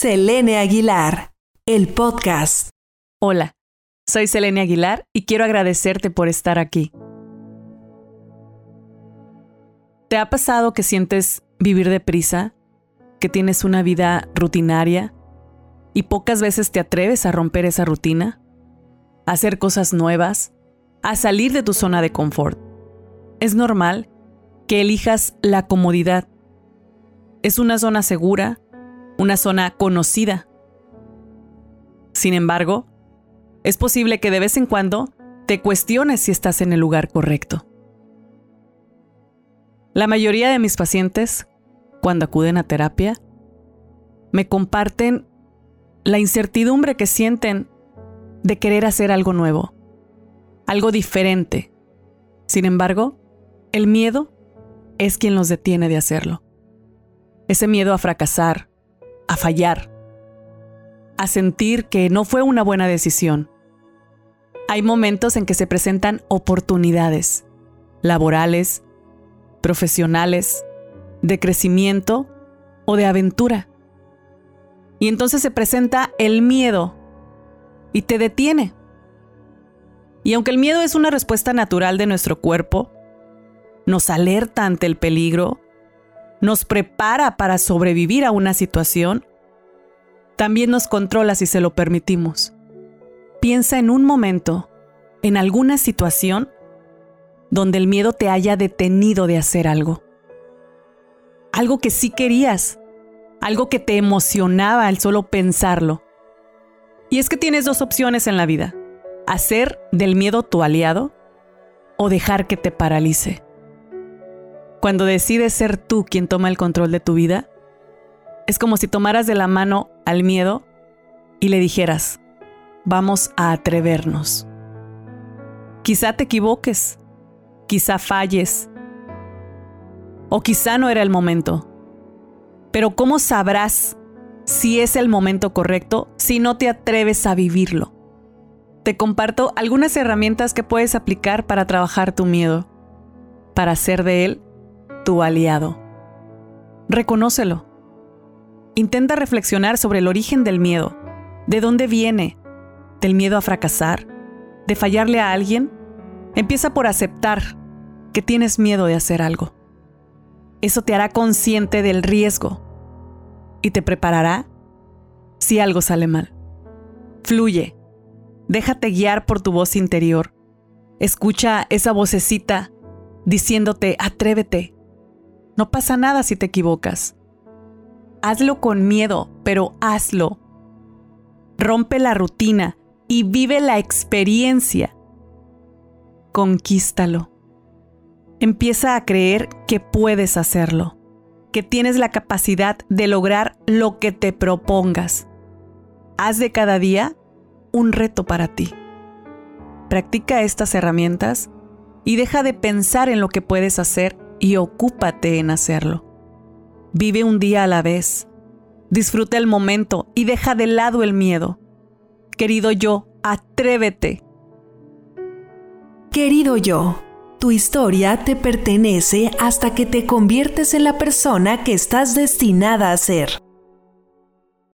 Selene Aguilar, el podcast. Hola, soy Selene Aguilar y quiero agradecerte por estar aquí. ¿Te ha pasado que sientes vivir deprisa? ¿Que tienes una vida rutinaria? ¿Y pocas veces te atreves a romper esa rutina? ¿A hacer cosas nuevas? ¿A salir de tu zona de confort? Es normal que elijas la comodidad. Es una zona segura, una zona conocida. Sin embargo, es posible que de vez en cuando te cuestiones si estás en el lugar correcto. La mayoría de mis pacientes, cuando acuden a terapia, me comparten la incertidumbre que sienten de querer hacer algo nuevo, algo diferente. Sin embargo, el miedo es quien los detiene de hacerlo. Ese miedo a fracasar, a fallar, a sentir que no fue una buena decisión. Hay momentos en que se presentan oportunidades laborales, profesionales, de crecimiento o de aventura. Y entonces se presenta el miedo y te detiene. Y aunque el miedo es una respuesta natural de nuestro cuerpo, nos alerta ante el peligro, nos prepara para sobrevivir a una situación, también nos controla si se lo permitimos. Piensa en un momento, en alguna situación, donde el miedo te haya detenido de hacer algo. Algo que sí querías, algo que te emocionaba al solo pensarlo. Y es que tienes dos opciones en la vida, hacer del miedo tu aliado o dejar que te paralice. Cuando decides ser tú quien toma el control de tu vida, es como si tomaras de la mano al miedo y le dijeras, vamos a atrevernos. Quizá te equivoques, quizá falles, o quizá no era el momento. Pero ¿cómo sabrás si es el momento correcto si no te atreves a vivirlo? Te comparto algunas herramientas que puedes aplicar para trabajar tu miedo, para hacer de él tu aliado. Reconócelo. Intenta reflexionar sobre el origen del miedo. ¿De dónde viene? ¿Del miedo a fracasar? ¿De fallarle a alguien? Empieza por aceptar que tienes miedo de hacer algo. Eso te hará consciente del riesgo y te preparará si algo sale mal. Fluye. Déjate guiar por tu voz interior. Escucha esa vocecita diciéndote, atrévete, no pasa nada si te equivocas. Hazlo con miedo, pero hazlo. Rompe la rutina y vive la experiencia. Conquístalo. Empieza a creer que puedes hacerlo, que tienes la capacidad de lograr lo que te propongas. Haz de cada día un reto para ti. Practica estas herramientas y deja de pensar en lo que puedes hacer y ocúpate en hacerlo. Vive un día a la vez. Disfruta el momento y deja de lado el miedo. Querido yo, atrévete. Querido yo, tu historia te pertenece hasta que te conviertes en la persona que estás destinada a ser.